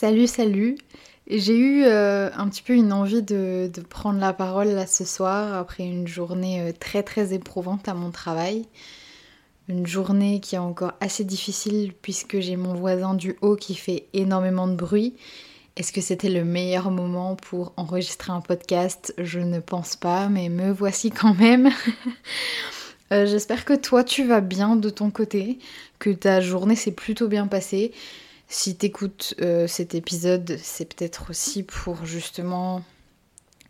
Salut, salut. J'ai eu euh, un petit peu une envie de, prendre la parole là ce soir après une journée euh, très très éprouvante à mon travail. Une journée qui est encore assez difficile puisque j'ai mon voisin du haut qui fait énormément de bruit. Est-ce que c'était le meilleur moment pour enregistrer un podcast? Je ne pense pas, mais me voici quand même. Euh, j'espère que toi tu vas bien de ton côté, que ta journée s'est plutôt bien passée. Si t'écoutes euh, cet épisode, c'est peut-être aussi pour justement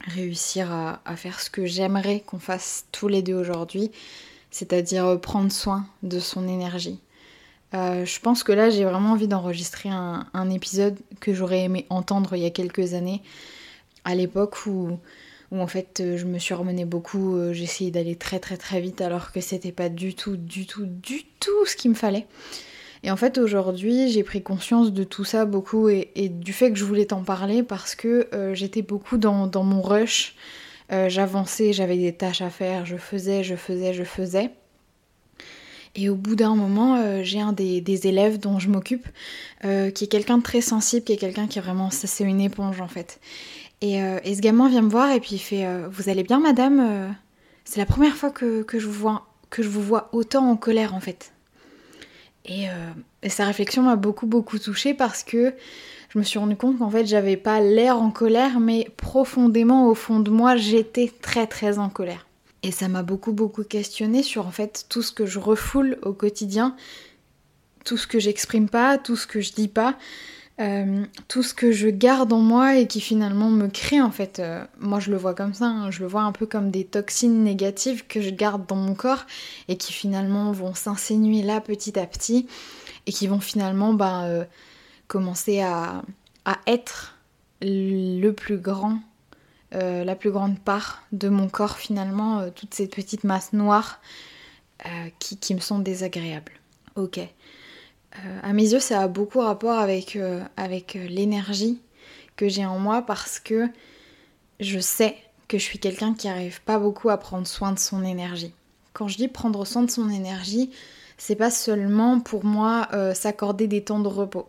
réussir à, faire ce que j'aimerais qu'on fasse tous les deux aujourd'hui, c'est-à-dire prendre soin de son énergie. Euh, je pense que là j'ai vraiment envie d'enregistrer un, épisode que j'aurais aimé entendre il y a quelques années, à l'époque où, où en fait je me suis remenée beaucoup, euh, j'essayais d'aller très très très vite alors que c'était pas du tout, du tout, du tout ce qu'il me fallait. Et en fait, aujourd'hui, j'ai pris conscience de tout ça beaucoup et, du fait que je voulais t'en parler parce que euh, j'étais beaucoup dans, mon rush. Euh, j'avançais, j'avais des tâches à faire, je faisais, je faisais, je faisais. Et au bout d'un moment, euh, j'ai un des, élèves dont je m'occupe, qui est quelqu'un de très sensible, qui est quelqu'un qui est vraiment, c'est une éponge en fait. Et, ce gamin vient me voir et puis il fait Vous allez bien madame C'est la première fois que, je vous vois, que je vous vois autant en colère en fait. Euh, et, sa réflexion m'a beaucoup beaucoup touchée parce que je me suis rendu compte qu'en fait j'avais pas l'air en colère, mais profondément au fond de moi j'étais très très en colère. Et ça m'a beaucoup beaucoup questionné sur en fait tout ce que je refoule au quotidien, tout ce que j'exprime pas, tout ce que je dis pas, euh, tout ce que je garde en moi et qui finalement me crée en fait, euh, moi je le vois comme ça, hein, je le vois un peu comme des toxines négatives que je garde dans mon corps et qui finalement vont s'insinuer là petit à petit et qui vont finalement bah, euh, commencer à, être le plus grand, la plus grande part de mon corps finalement, toutes ces petites masses noires qui, qui me sont désagréables. Ok. Euh, à mes yeux, ça a beaucoup rapport avec, euh, avec euh, l'énergie que j'ai en moi parce que je sais que je suis quelqu'un qui n'arrive pas beaucoup à prendre soin de son énergie. Quand je dis prendre soin de son énergie, c'est pas seulement pour moi s'accorder des temps de repos.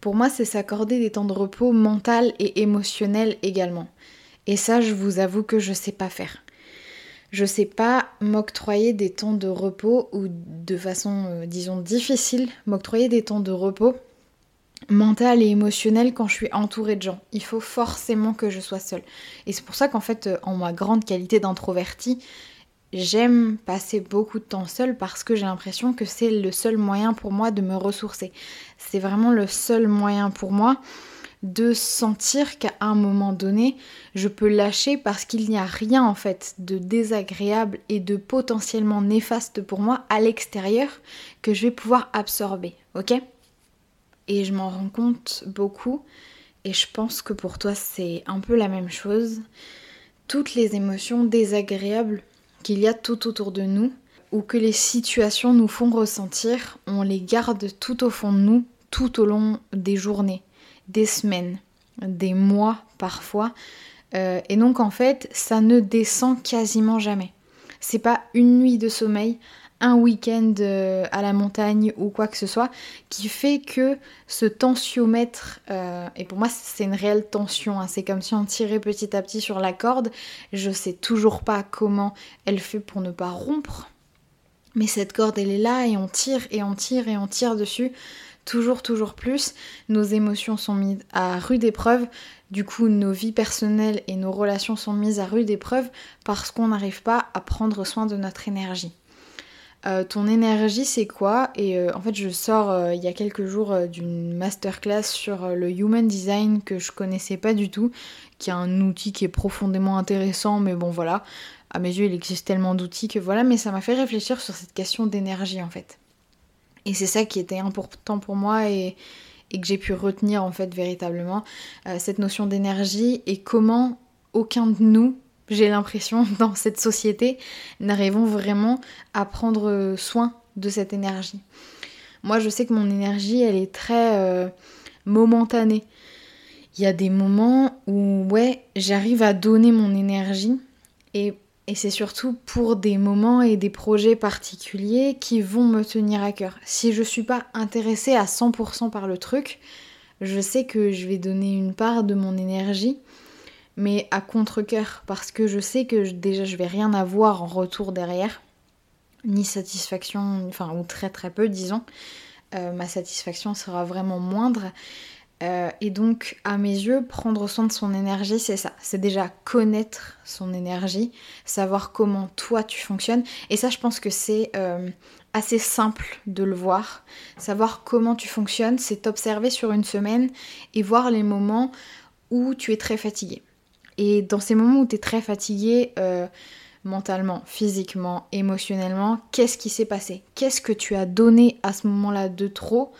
Pour moi, c'est s'accorder des temps de repos mental et émotionnel également. Et ça, je vous avoue que je sais pas faire je sais pas m'octroyer des temps de repos ou de façon, euh, disons, difficile, m'octroyer des temps de repos mental et émotionnel quand je suis entourée de gens. Il faut forcément que je sois seule. Et c'est pour ça qu'en fait, euh, en ma grande qualité d'introvertie, j'aime passer beaucoup de temps seule parce que j'ai l'impression que c'est le seul moyen pour moi de me ressourcer. C'est vraiment le seul moyen pour moi de sentir qu'à un moment donné, je peux lâcher parce qu'il n'y a rien en fait de désagréable et de potentiellement néfaste pour moi à l'extérieur que je vais pouvoir absorber, ok? Et je m'en rends compte beaucoup et je pense que pour toi c'est un peu la même chose. Toutes les émotions désagréables qu'il y a tout autour de nous ou que les situations nous font ressentir, on les garde tout au fond de nous tout au long des journées des semaines, des mois parfois. Euh, et donc en fait, ça ne descend quasiment jamais. C'est pas une nuit de sommeil, un week-end euh, à la montagne ou quoi que ce soit qui fait que ce tensiomètre, euh, et pour moi c'est une réelle tension, hein, c'est comme si on tirait petit à petit sur la corde, je sais toujours pas comment elle fait pour ne pas rompre, mais cette corde elle est là et on tire et on tire et on tire dessus toujours, toujours plus. Nos émotions sont mises à rude épreuve. Du coup, nos vies personnelles et nos relations sont mises à rude épreuve parce qu'on n'arrive pas à prendre soin de notre énergie. Euh, ton énergie, c'est quoi? Et euh, en fait, je sors euh, il y a quelques jours d'une masterclass sur le human design que je connaissais pas du tout, qui est un outil qui est profondément intéressant, mais bon voilà, à mes yeux, il existe tellement d'outils que voilà, mais ça m'a fait réfléchir sur cette question d'énergie en fait. Et c'est ça qui était important pour moi et, que j'ai pu retenir en fait véritablement, euh, cette notion d'énergie et comment aucun de nous, j'ai l'impression, dans cette société, n'arrivons vraiment à prendre soin de cette énergie. Moi je sais que mon énergie elle est très euh, momentanée. Il y a des moments où ouais j'arrive à donner mon énergie et et c'est surtout pour des moments et des projets particuliers qui vont me tenir à cœur. Si je suis pas intéressée à 100% par le truc, je sais que je vais donner une part de mon énergie, mais à contre-coeur, parce que je sais que déjà je vais rien avoir en retour derrière, ni satisfaction, enfin, ou très très peu, disons. Euh, ma satisfaction sera vraiment moindre. Euh, et donc, à mes yeux, prendre soin de son énergie, c'est ça. C'est déjà connaître son énergie, savoir comment toi tu fonctionnes. Et ça, je pense que c'est euh, assez simple de le voir. Savoir comment tu fonctionnes, c'est t'observer sur une semaine et voir les moments où tu es très fatigué. Et dans ces moments où tu es très fatigué, euh, mentalement, physiquement, émotionnellement, qu'est-ce qui s'est passé? Qu'est-ce que tu as donné à ce moment-là de trop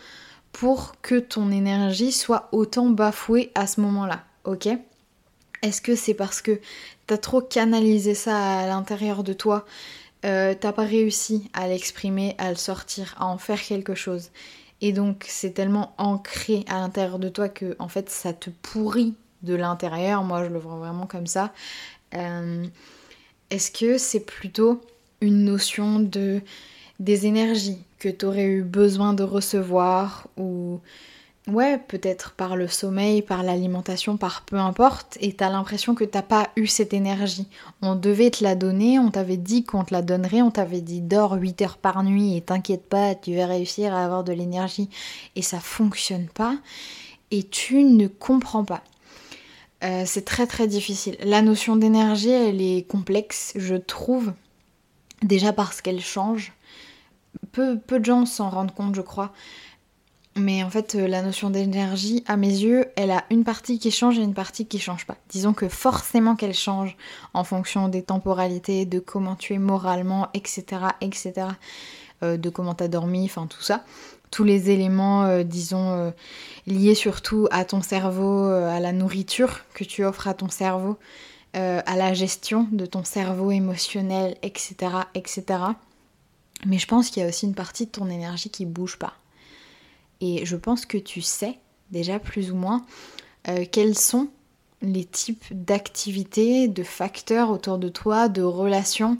pour que ton énergie soit autant bafouée à ce moment-là, ok? Est-ce que c'est parce que t'as trop canalisé ça à l'intérieur de toi, euh, t'as pas réussi à l'exprimer, à le sortir, à en faire quelque chose? Et donc c'est tellement ancré à l'intérieur de toi que en fait ça te pourrit de l'intérieur, moi je le vois vraiment comme ça. Euh, est-ce que c'est plutôt une notion de des énergies que tu aurais eu besoin de recevoir ou ouais, peut-être par le sommeil, par l'alimentation, par peu importe, et t'as l'impression que t'as pas eu cette énergie. On devait te la donner, on t'avait dit qu'on te la donnerait, on t'avait dit dors 8 heures par nuit et t'inquiète pas, tu vas réussir à avoir de l'énergie, et ça fonctionne pas, et tu ne comprends pas. Euh, c'est très très difficile. La notion d'énergie, elle est complexe, je trouve, déjà parce qu'elle change. Peu, peu de gens s'en rendent compte, je crois. Mais en fait, euh, la notion d'énergie, à mes yeux, elle a une partie qui change et une partie qui change pas. Disons que forcément qu'elle change en fonction des temporalités, de comment tu es moralement, etc., etc., euh, de comment tu as dormi, enfin tout ça. Tous les éléments, disons, liés surtout à ton cerveau, à la nourriture que tu offres à ton cerveau, à la gestion de ton cerveau émotionnel, etc., etc. Mais je pense qu'il y a aussi une partie de ton énergie qui bouge pas. Et je pense que tu sais déjà plus ou moins euh, quels sont les types d'activités, de facteurs autour de toi, de relations,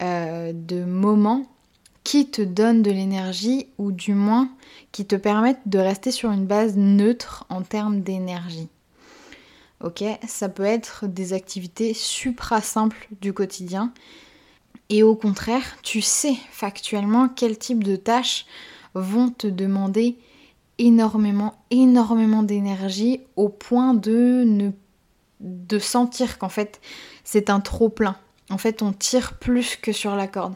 euh, de moments qui te donnent de l'énergie ou du moins qui te permettent de rester sur une base neutre en termes d'énergie. Ok, ça peut être des activités supra simples du quotidien et au contraire, tu sais factuellement quel type de tâches vont te demander énormément, énormément d'énergie au point de ne de sentir qu'en fait c'est un trop plein. En fait, on tire plus que sur la corde.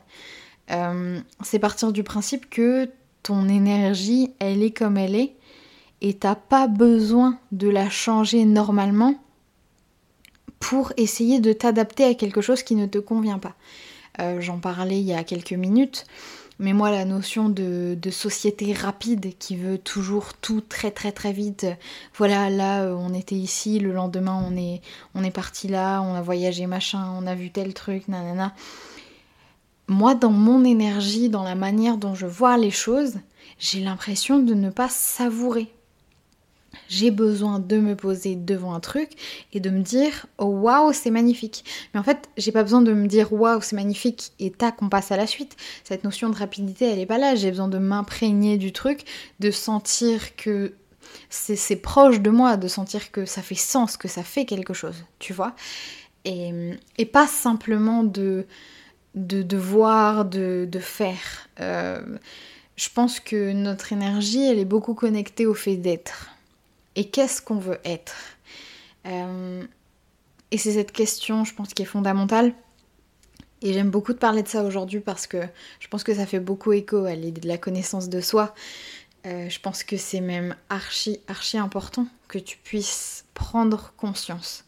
Euh, c'est partir du principe que ton énergie, elle est comme elle est et t'as pas besoin de la changer normalement pour essayer de t'adapter à quelque chose qui ne te convient pas. Euh, j'en parlais il y a quelques minutes, mais moi la notion de, société rapide qui veut toujours tout très très très vite, voilà là euh, on était ici, le lendemain on est, on est parti là, on a voyagé machin, on a vu tel truc, nanana. Moi dans mon énergie, dans la manière dont je vois les choses, j'ai l'impression de ne pas savourer j'ai besoin de me poser devant un truc et de me dire oh waouh c'est magnifique. Mais en fait j'ai pas besoin de me dire waouh c'est magnifique et tac on passe à la suite. Cette notion de rapidité elle est pas là. J'ai besoin de m'imprégner du truc, de sentir que c'est proche de moi, de sentir que ça fait sens, que ça fait quelque chose, tu vois. Et, pas simplement de, de, de voir, de, de faire. Euh, je pense que notre énergie, elle est beaucoup connectée au fait d'être et qu'est-ce qu'on veut être euh, Et c'est cette question, je pense, qui est fondamentale. Et j'aime beaucoup de parler de ça aujourd'hui parce que je pense que ça fait beaucoup écho à l'idée de la connaissance de soi. Euh, je pense que c'est même archi, archi important que tu puisses prendre conscience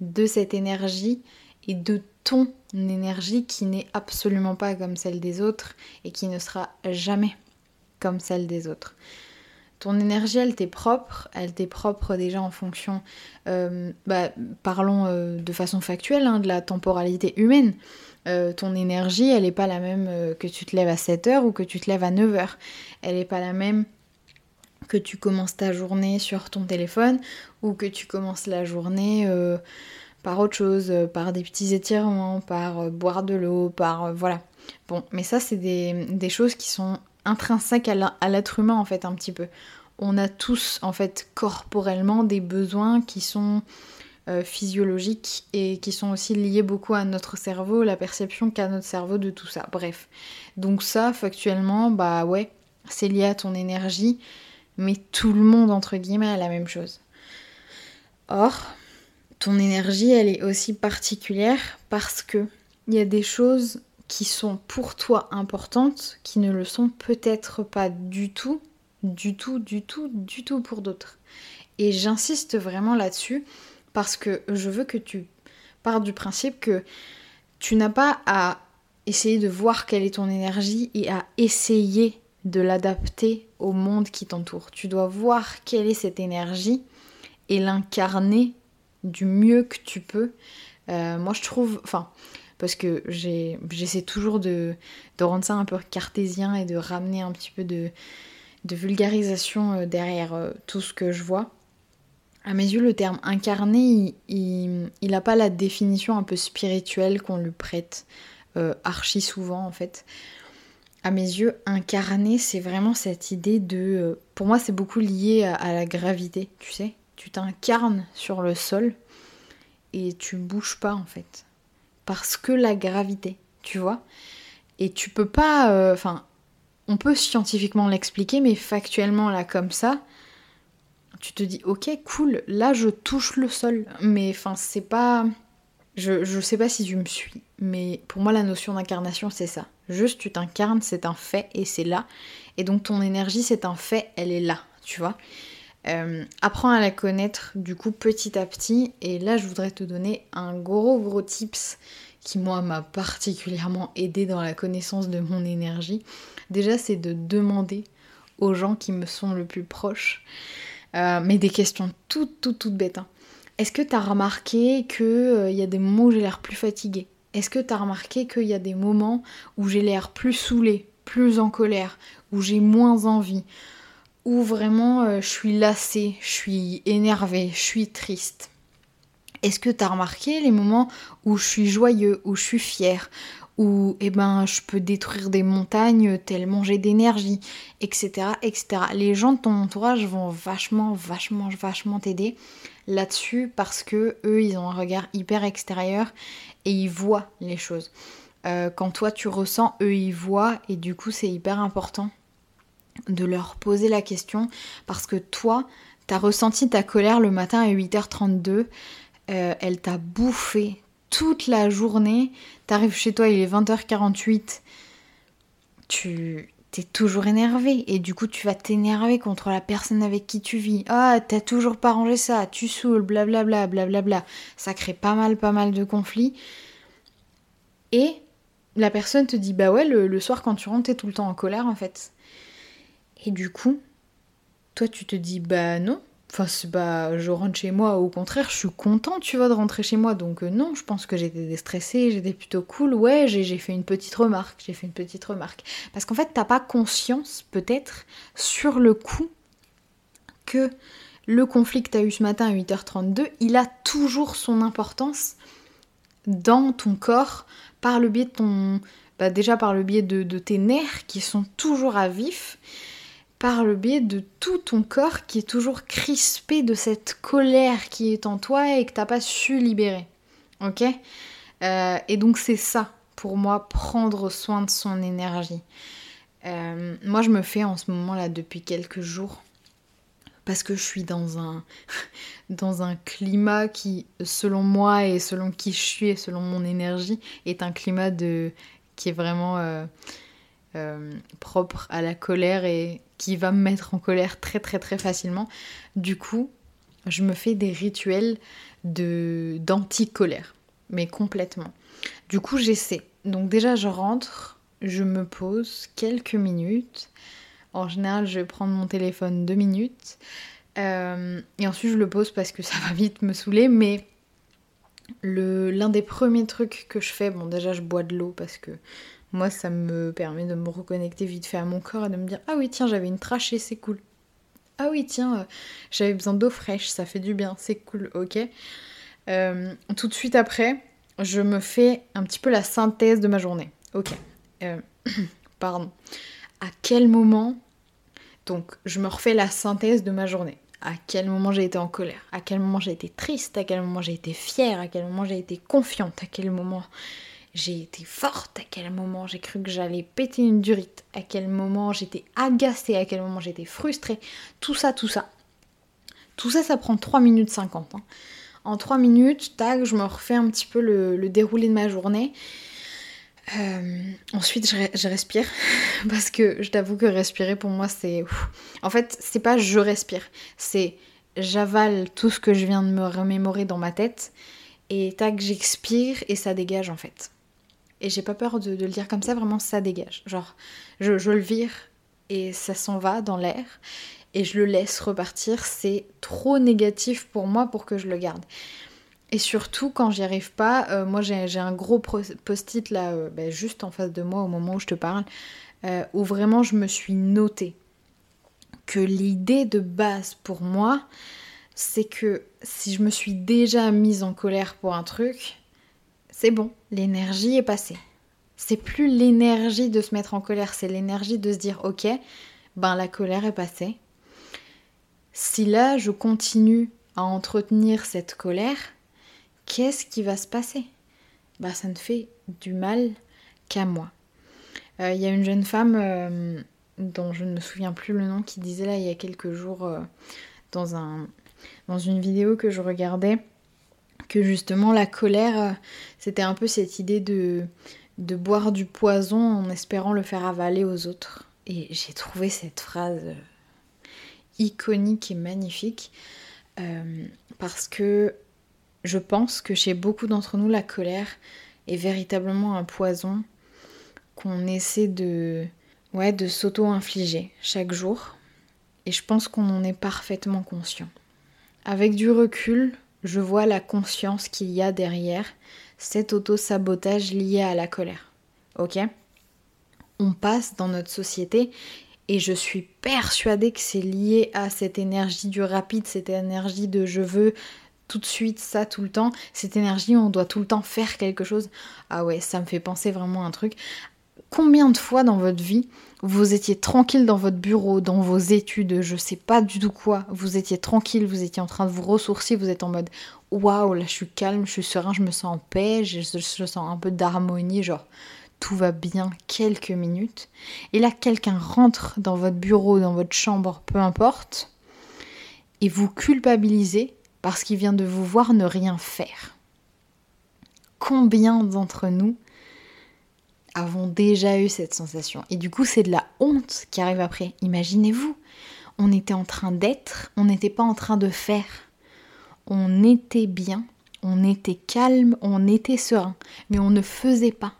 de cette énergie et de ton énergie qui n'est absolument pas comme celle des autres et qui ne sera jamais comme celle des autres. Ton énergie, elle t'est propre, elle t'est propre déjà en fonction, euh, bah, parlons euh, de façon factuelle, hein, de la temporalité humaine. Euh, ton énergie, elle n'est pas la même que tu te lèves à 7h ou que tu te lèves à 9h. Elle n'est pas la même que tu commences ta journée sur ton téléphone ou que tu commences la journée par autre chose, par des petits étirements, par boire de l'eau, par... voilà. Bon, mais ça, c'est des, des choses qui sont intrinsèque à l'être humain en fait un petit peu. on a tous en fait corporellement des besoins qui sont euh, physiologiques et qui sont aussi liés beaucoup à notre cerveau, la perception qu'a notre cerveau de tout ça. Bref. Donc ça, factuellement, bah ouais, c'est lié à ton énergie, mais tout le monde, entre guillemets, a la même chose. Or, ton énergie, elle est aussi particulière parce que il y a des choses qui sont pour toi importantes qui ne le sont peut-être pas du tout du tout, du tout, du tout pour d'autres. Et j'insiste vraiment là-dessus parce que je veux que tu partes du principe que tu n'as pas à essayer de voir quelle est ton énergie et à essayer de l'adapter au monde qui t'entoure. Tu dois voir quelle est cette énergie et l'incarner du mieux que tu peux. Euh, moi, je trouve, enfin, parce que j'essaie toujours de, rendre ça un peu cartésien et de ramener un petit peu de, vulgarisation euh, derrière euh, tout ce que je vois. À mes yeux, le terme incarné, il n'a pas la définition un peu spirituelle qu'on lui prête euh, archi souvent en fait. À mes yeux, incarné, c'est vraiment cette idée de... pour moi, c'est beaucoup lié à, la gravité, tu sais. Tu t'incarnes sur le sol et tu bouges pas en fait. Parce que la gravité, tu vois. Et tu peux pas... Enfin, on peut scientifiquement l'expliquer, mais factuellement, là, comme ça, tu te dis, ok, cool, là, je touche le sol. Mais enfin, c'est pas. Je, je sais pas si tu me suis, mais pour moi, la notion d'incarnation, c'est ça. Juste, tu t'incarnes, c'est un fait, et c'est là. Et donc, ton énergie, c'est un fait, elle est là, tu vois. Euh, apprends à la connaître, du coup, petit à petit. Et là, je voudrais te donner un gros, gros tips qui, moi, m'a particulièrement aidé dans la connaissance de mon énergie. Déjà, c'est de demander aux gens qui me sont le plus proches, euh, mais des questions toutes, toutes, toutes bêtes. Hein. Est-ce que tu as remarqué qu'il euh, y a des moments où j'ai l'air plus fatiguée? Est-ce que tu as remarqué qu'il y a des moments où j'ai l'air plus saoulée, plus en colère, où j'ai moins envie, où vraiment euh, je suis lassée, je suis énervée, je suis triste est-ce que tu as remarqué les moments où je suis joyeux, où je suis fière, où eh ben, je peux détruire des montagnes tellement j'ai d'énergie, etc., etc. Les gens de ton entourage vont vachement, vachement, vachement t'aider là-dessus parce que eux, ils ont un regard hyper extérieur et ils voient les choses. Euh, quand toi tu ressens, eux ils voient et du coup c'est hyper important de leur poser la question parce que toi, t'as ressenti ta colère le matin à 8h32, euh, elle t'a bouffé toute la journée. T'arrives chez toi, il est 20h48. Tu t'es toujours énervé et du coup tu vas t'énerver contre la personne avec qui tu vis. Ah, t'as toujours pas rangé ça, tu saoules, blablabla, blablabla. Ça crée pas mal, pas mal de conflits. Et la personne te dit bah ouais, le, le soir quand tu rentres, t'es tout le temps en colère en fait. Et du coup, toi tu te dis bah non, Enfin, bah, je rentre chez moi, au contraire, je suis contente, tu vois, de rentrer chez moi. Donc, euh, non, je pense que j'étais déstressée, j'étais plutôt cool. Ouais, j'ai fait une petite remarque, j'ai fait une petite remarque. Parce qu'en fait, t'as pas conscience, peut-être, sur le coup, que le conflit que t'as eu ce matin à 8h32, il a toujours son importance dans ton corps par le biais de ton. Bah, déjà par le biais de, de tes nerfs qui sont toujours à vif par le biais de tout ton corps qui est toujours crispé de cette colère qui est en toi et que t'as pas su libérer. Ok? Euh, Et donc c'est ça, pour moi, prendre soin de son énergie. Euh, moi, je me fais en ce moment-là depuis quelques jours parce que je suis dans un, dans un climat qui, selon moi et selon qui je suis et selon mon énergie, est un climat qui est vraiment euh, propre à la colère et qui va me mettre en colère très très très facilement. Du coup, je me fais des rituels de d'anti-colère, mais complètement. Du coup, j'essaie. Donc déjà, je rentre, je me pose quelques minutes. En général, je vais prendre mon téléphone deux minutes. Euh, et ensuite, je le pose parce que ça va vite me saouler. Mais l'un des premiers trucs que je fais, bon déjà, je bois de l'eau parce que moi, ça me permet de me reconnecter vite fait à mon corps et de me dire Ah oui, tiens, j'avais une trachée, c'est cool. Ah oui, tiens, euh, j'avais besoin d'eau fraîche, ça fait du bien, c'est cool, ok. Euh, tout de suite après, je me fais un petit peu la synthèse de ma journée. Ok. Euh, pardon. À quel moment Donc je me refais la synthèse de ma journée? À quel moment j'ai été en colère, à quel moment j'ai été triste, à quel moment j'ai été fière, à quel moment j'ai été confiante, à quel moment j'ai été forte, à quel moment j'ai cru que j'allais péter une durite, à quel moment j'étais agacée, à quel moment j'étais frustrée, tout ça, tout ça. Tout ça, ça prend 3 minutes 50. Hein. En 3 minutes, tac, je me refais un petit peu le, déroulé de ma journée. Euh, ensuite, je, respire parce que je t'avoue que respirer pour moi, c'est. En fait, c'est pas je respire, c'est j'avale tout ce que je viens de me remémorer dans ma tête et tac, j'expire et ça dégage en fait. Et j'ai pas peur de, le dire comme ça, vraiment ça dégage. Genre, je, le vire et ça s'en va dans l'air et je le laisse repartir. C'est trop négatif pour moi pour que je le garde. Et surtout quand j'y arrive pas, euh, moi j'ai un gros post-it là, euh, ben, juste en face de moi au moment où je te parle, euh, où vraiment je me suis notée que l'idée de base pour moi, c'est que si je me suis déjà mise en colère pour un truc, c'est bon, l'énergie est passée. C'est plus l'énergie de se mettre en colère, c'est l'énergie de se dire ok, ben la colère est passée. Si là je continue à entretenir cette colère, qu'est-ce qui va se passer? Ben ça ne fait du mal qu'à moi. Euh, il y a une jeune femme euh, dont je ne me souviens plus le nom qui disait là il y a quelques jours euh, dans, un, dans une vidéo que je regardais que justement la colère, euh, c'était un peu cette idée de, de boire du poison en espérant le faire avaler aux autres. Et j'ai trouvé cette phrase euh, iconique et magnifique euh, parce que je pense que chez beaucoup d'entre nous, la colère est véritablement un poison qu'on essaie de, ouais, de s'auto-infliger chaque jour. Et je pense qu'on en est parfaitement conscient. Avec du recul, je vois la conscience qu'il y a derrière cet auto-sabotage lié à la colère. Ok? On passe dans notre société et je suis persuadée que c'est lié à cette énergie du rapide, cette énergie de je veux tout de suite ça tout le temps, cette énergie où on doit tout le temps faire quelque chose. Ah ouais, ça me fait penser vraiment à un truc. Combien de fois dans votre vie vous étiez tranquille dans votre bureau, dans vos études, je sais pas du tout quoi, vous étiez tranquille, vous étiez en train de vous ressourcer, vous êtes en mode waouh, là je suis calme, je suis serein, je me sens en paix, je, je sens un peu d'harmonie, genre tout va bien quelques minutes. Et là, quelqu'un rentre dans votre bureau, dans votre chambre, peu importe, et vous culpabilisez parce qu'il vient de vous voir ne rien faire. Combien d'entre nous avons déjà eu cette sensation. Et du coup, c'est de la honte qui arrive après. Imaginez-vous, on était en train d'être, on n'était pas en train de faire. On était bien, on était calme, on était serein, mais on ne faisait pas.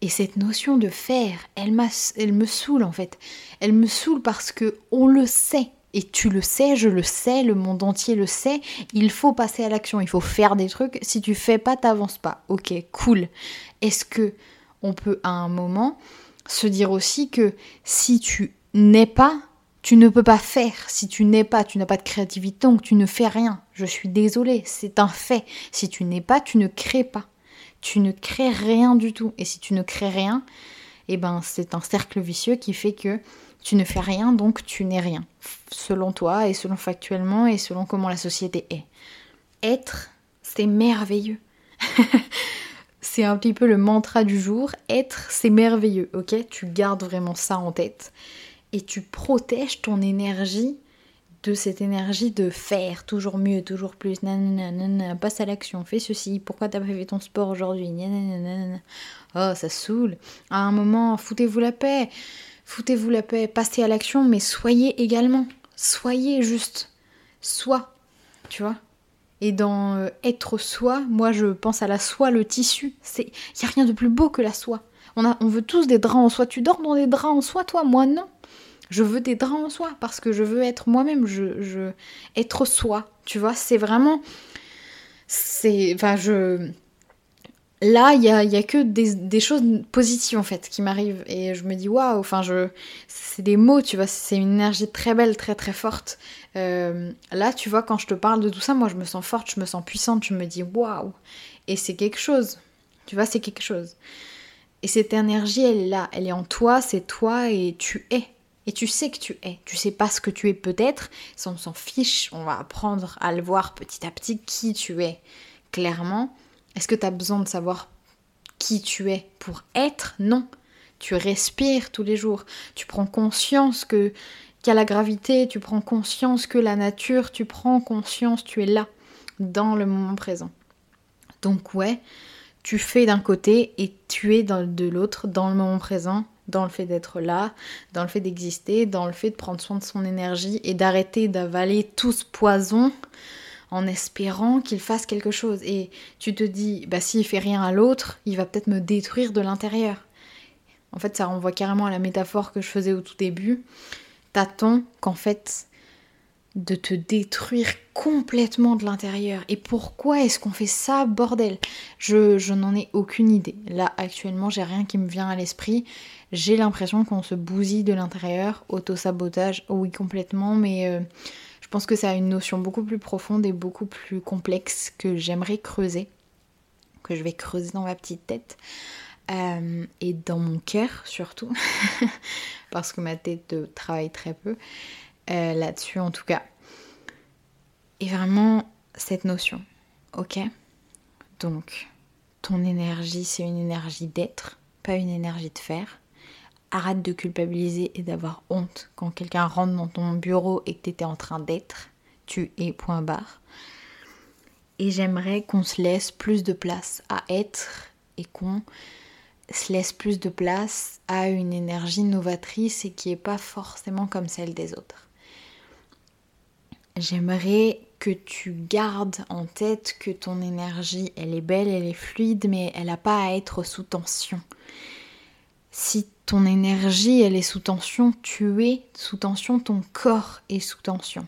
Et cette notion de faire, elle, elle me saoule en fait. Elle me saoule parce que on le sait. Et tu le sais, je le sais, le monde entier le sait, il faut passer à l'action, il faut faire des trucs. Si tu fais pas, t'avances pas. Ok, cool. Est-ce que on peut à un moment se dire aussi que si tu n'es pas, tu ne peux pas faire. Si tu n'es pas, tu n'as pas de créativité, donc tu ne fais rien. Je suis désolée, c'est un fait. Si tu n'es pas, tu ne crées pas. Tu ne crées rien du tout. Et si tu ne crées rien, eh ben c'est un cercle vicieux qui fait que tu ne fais rien, donc tu n'es rien, selon toi et selon factuellement et selon comment la société est. Être, c'est merveilleux. c'est un petit peu le mantra du jour. Être, c'est merveilleux, ok? Tu gardes vraiment ça en tête et tu protèges ton énergie de cette énergie de faire toujours mieux, toujours plus, nanana, passe à l'action, fais ceci, pourquoi t'as pas fait ton sport aujourd'hui, oh ça saoule, à un moment, foutez-vous la paix, foutez-vous la paix, passez à l'action, mais soyez également. Soyez juste. Sois. Tu vois? Et dans euh, être soi, moi je pense à la soie, le tissu. Il n'y a rien de plus beau que la soie. On, a, on veut tous des draps en soie. Tu dors dans des draps en soie, toi? Moi non. Je veux des draps en soie parce que je veux être moi-même. Je, je, être soi. Tu vois? C'est vraiment. C'est. Enfin, je là, il y a, y a, que des, choses positives en fait qui m'arrivent et je me dis waouh, enfin je, c'est des mots, tu vois, c'est une énergie très belle, très très forte. Euh, là, tu vois, quand je te parle de tout ça, moi je me sens forte, je me sens puissante, je me dis waouh, et c'est quelque chose, tu vois, c'est quelque chose. Et cette énergie, elle est là, elle est en toi, c'est toi et tu es. Et tu sais que tu es. Tu sais pas ce que tu es peut-être. Ça, on s'en fiche. On va apprendre à le voir petit à petit qui tu es. Clairement, est-ce que tu as besoin de savoir qui tu es pour être? Non. Tu respires tous les jours. Tu prends conscience que a la gravité, tu prends conscience que la nature, tu prends conscience, tu es là, dans le moment présent. Donc ouais, tu fais d'un côté et tu es de l'autre, dans le moment présent, dans le fait d'être là, dans le fait d'exister, dans le fait de prendre soin de son énergie et d'arrêter d'avaler tout ce poison en espérant qu'il fasse quelque chose. Et tu te dis, bah s'il fait rien à l'autre, il va peut-être me détruire de l'intérieur. En fait, ça renvoie carrément à la métaphore que je faisais au tout début. T'attends qu'en fait, de te détruire complètement de l'intérieur. Et pourquoi est-ce qu'on fait ça, bordel? Je, n'en ai aucune idée. Là, actuellement, j'ai rien qui me vient à l'esprit. J'ai l'impression qu'on se bousille de l'intérieur. Auto-sabotage, oui, complètement, mais euh, pense que ça a une notion beaucoup plus profonde et beaucoup plus complexe que j'aimerais creuser, que je vais creuser dans ma petite tête. Euh, et dans mon cœur surtout, parce que ma tête travaille très peu. Euh, là-dessus en tout cas. Et vraiment cette notion, ok? Donc, ton énergie, c'est une énergie d'être, pas une énergie de faire. Arrête de culpabiliser et d'avoir honte quand quelqu'un rentre dans ton bureau et que tu étais en train d'être. Tu es point barre. Et j'aimerais qu'on se laisse plus de place à être et qu'on se laisse plus de place à une énergie novatrice et qui n'est pas forcément comme celle des autres j'aimerais que tu gardes en tête que ton énergie, elle est belle, elle est fluide, mais elle n'a pas à être sous tension. Si ton énergie, elle est sous tension, tu es sous tension, ton corps est sous tension.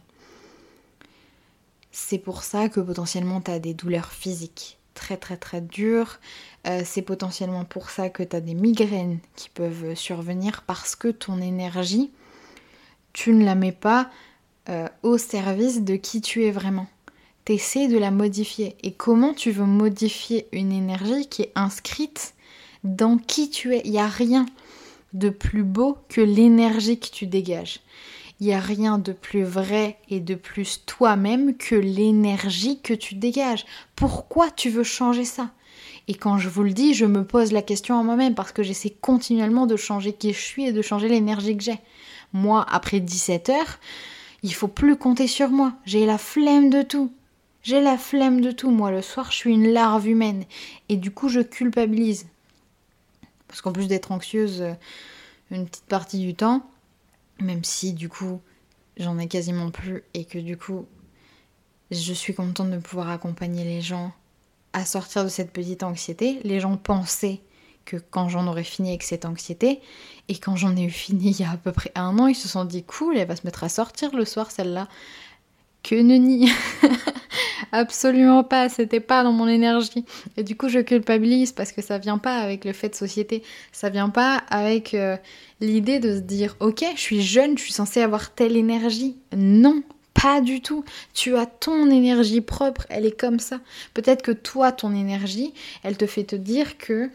C'est pour ça que potentiellement tu as des douleurs physiques très très très dures. Euh, c'est potentiellement pour ça que tu as des migraines qui peuvent survenir parce que ton énergie, tu ne la mets pas euh, au service de qui tu es vraiment. T'essaies de la modifier. Et comment tu veux modifier une énergie qui est inscrite dans qui tu es? Il n'y a rien de plus beau que l'énergie que tu dégages. Il n'y a rien de plus vrai et de plus toi-même que l'énergie que tu dégages. Pourquoi tu veux changer ça? Et quand je vous le dis, je me pose la question à moi-même parce que j'essaie continuellement de changer qui je suis et de changer l'énergie que j'ai. Moi, après 17 heures, il faut plus compter sur moi. J'ai la flemme de tout. J'ai la flemme de tout. Moi, le soir, je suis une larve humaine. Et du coup, je culpabilise. Parce qu'en plus d'être anxieuse euh, une petite partie du temps, même si du coup, j'en ai quasiment plus et que du coup, je suis contente de pouvoir accompagner les gens à sortir de cette petite anxiété. Les gens pensaient que quand j'en aurais fini avec cette anxiété, et quand j'en ai eu fini il y a à peu près un an, ils se sont dit cool, elle va se mettre à sortir le soir celle-là. Que nenni Absolument pas, c'était pas dans mon énergie. Et du coup, je culpabilise parce que ça vient pas avec le fait de société. Ça vient pas avec euh, l'idée de se dire Ok, je suis jeune, je suis censée avoir telle énergie. Non, pas du tout. Tu as ton énergie propre, elle est comme ça. Peut-être que toi, ton énergie, elle te fait te dire que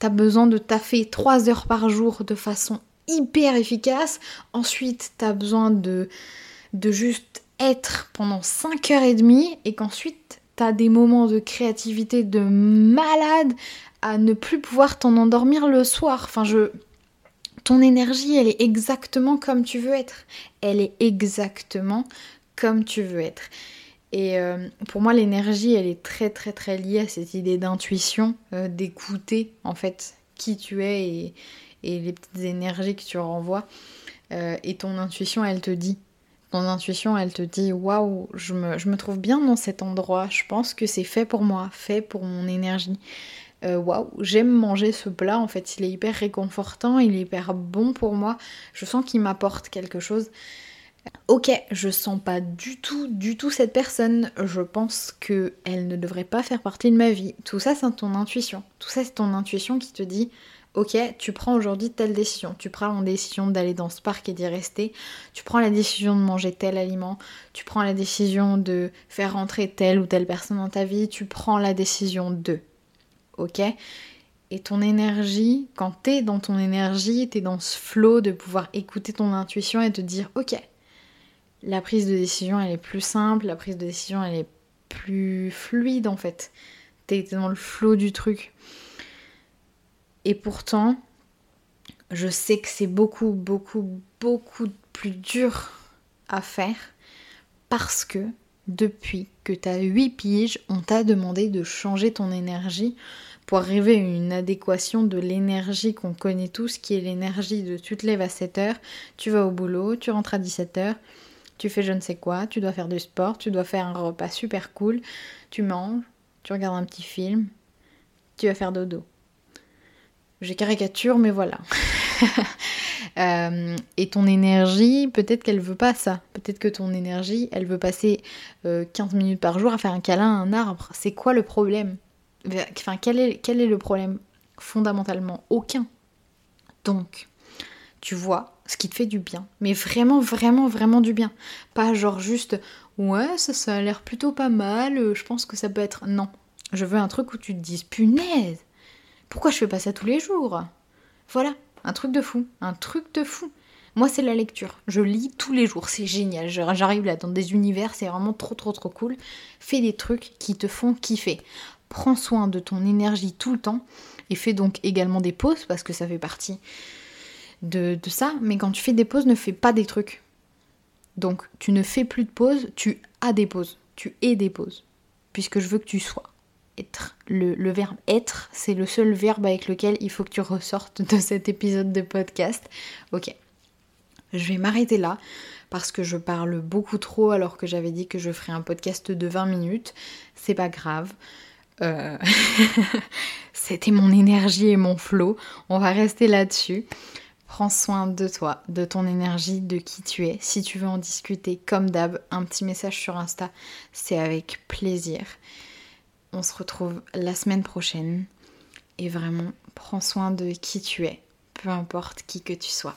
T'as besoin de taffer 3 heures par jour de façon hyper efficace. Ensuite, t'as besoin de, de juste être pendant 5 heures et demie et qu'ensuite t'as des moments de créativité de malade à ne plus pouvoir t'en endormir le soir. Enfin, je. Ton énergie, elle est exactement comme tu veux être. Elle est exactement comme tu veux être. Et euh, pour moi, l'énergie, elle est très très très liée à cette idée d'intuition, euh, d'écouter en fait qui tu es et, les petites énergies que tu renvoies. Euh, et ton intuition, elle te dit. Ton intuition, elle te dit waouh, je me, trouve bien dans cet endroit. Je pense que c'est fait pour moi, fait pour mon énergie. Waouh, j'aime manger ce plat. En fait, il est hyper réconfortant, il est hyper bon pour moi. Je sens qu'il m'apporte quelque chose. Ok, je sens pas du tout, du tout cette personne. Je pense que elle ne devrait pas faire partie de ma vie. Tout ça, c'est ton intuition. Tout ça, c'est ton intuition qui te dit Ok, tu prends aujourd'hui telle décision. Tu prends la décision d'aller dans ce parc et d'y rester. Tu prends la décision de manger tel aliment. Tu prends la décision de faire rentrer telle ou telle personne dans ta vie. Tu prends la décision de. Ok? Et ton énergie, quand t'es dans ton énergie, t'es dans ce flow de pouvoir écouter ton intuition et te dire ok, la prise de décision elle est plus simple, la prise de décision elle est plus fluide en fait. T'es dans le flow du truc. Et pourtant, je sais que c'est beaucoup, beaucoup, beaucoup plus dur à faire parce que depuis que tu as 8 piges, on t'a demandé de changer ton énergie pour arriver à une adéquation de l'énergie qu'on connaît tous, qui est l'énergie de tu te lèves à 7h, tu vas au boulot, tu rentres à 17h, tu fais je ne sais quoi, tu dois faire du sport, tu dois faire un repas super cool, tu manges, tu regardes un petit film, tu vas faire dodo. J'ai caricature, mais voilà. Euh, et ton énergie, peut-être qu'elle veut pas ça. Peut-être que ton énergie, elle veut passer 15 euh, minutes par jour à faire un câlin à un arbre. C'est quoi le problème? Enfin, quel est, quel est le problème? Fondamentalement, aucun. Donc, tu vois ce qui te fait du bien. Mais vraiment, vraiment, vraiment du bien. Pas genre juste, ouais, ça, ça a l'air plutôt pas mal, euh, je pense que ça peut être... Non. Je veux un truc où tu te dises, punaise, pourquoi je fais pas ça tous les jours? Voilà, un truc de fou, un truc de fou. Moi, c'est la lecture. Je lis tous les jours, c'est génial. J'arrive là dans des univers, c'est vraiment trop, trop, trop cool. Fais des trucs qui te font kiffer. Prends soin de ton énergie tout le temps et fais donc également des pauses parce que ça fait partie de, ça. Mais quand tu fais des pauses, ne fais pas des trucs. Donc, tu ne fais plus de pauses, tu as des pauses. Tu es des pauses. Puisque je veux que tu sois. Le, verbe être, c'est le seul verbe avec lequel il faut que tu ressortes de cet épisode de podcast. Ok. Je vais m'arrêter là parce que je parle beaucoup trop alors que j'avais dit que je ferais un podcast de 20 minutes. C'est pas grave. Euh, c'était mon énergie et mon flow. On va rester là-dessus. Prends soin de toi, de ton énergie, de qui tu es. Si tu veux en discuter, comme d'hab, un petit message sur Insta, c'est avec plaisir. On se retrouve la semaine prochaine. Et vraiment, prends soin de qui tu es, peu importe qui que tu sois.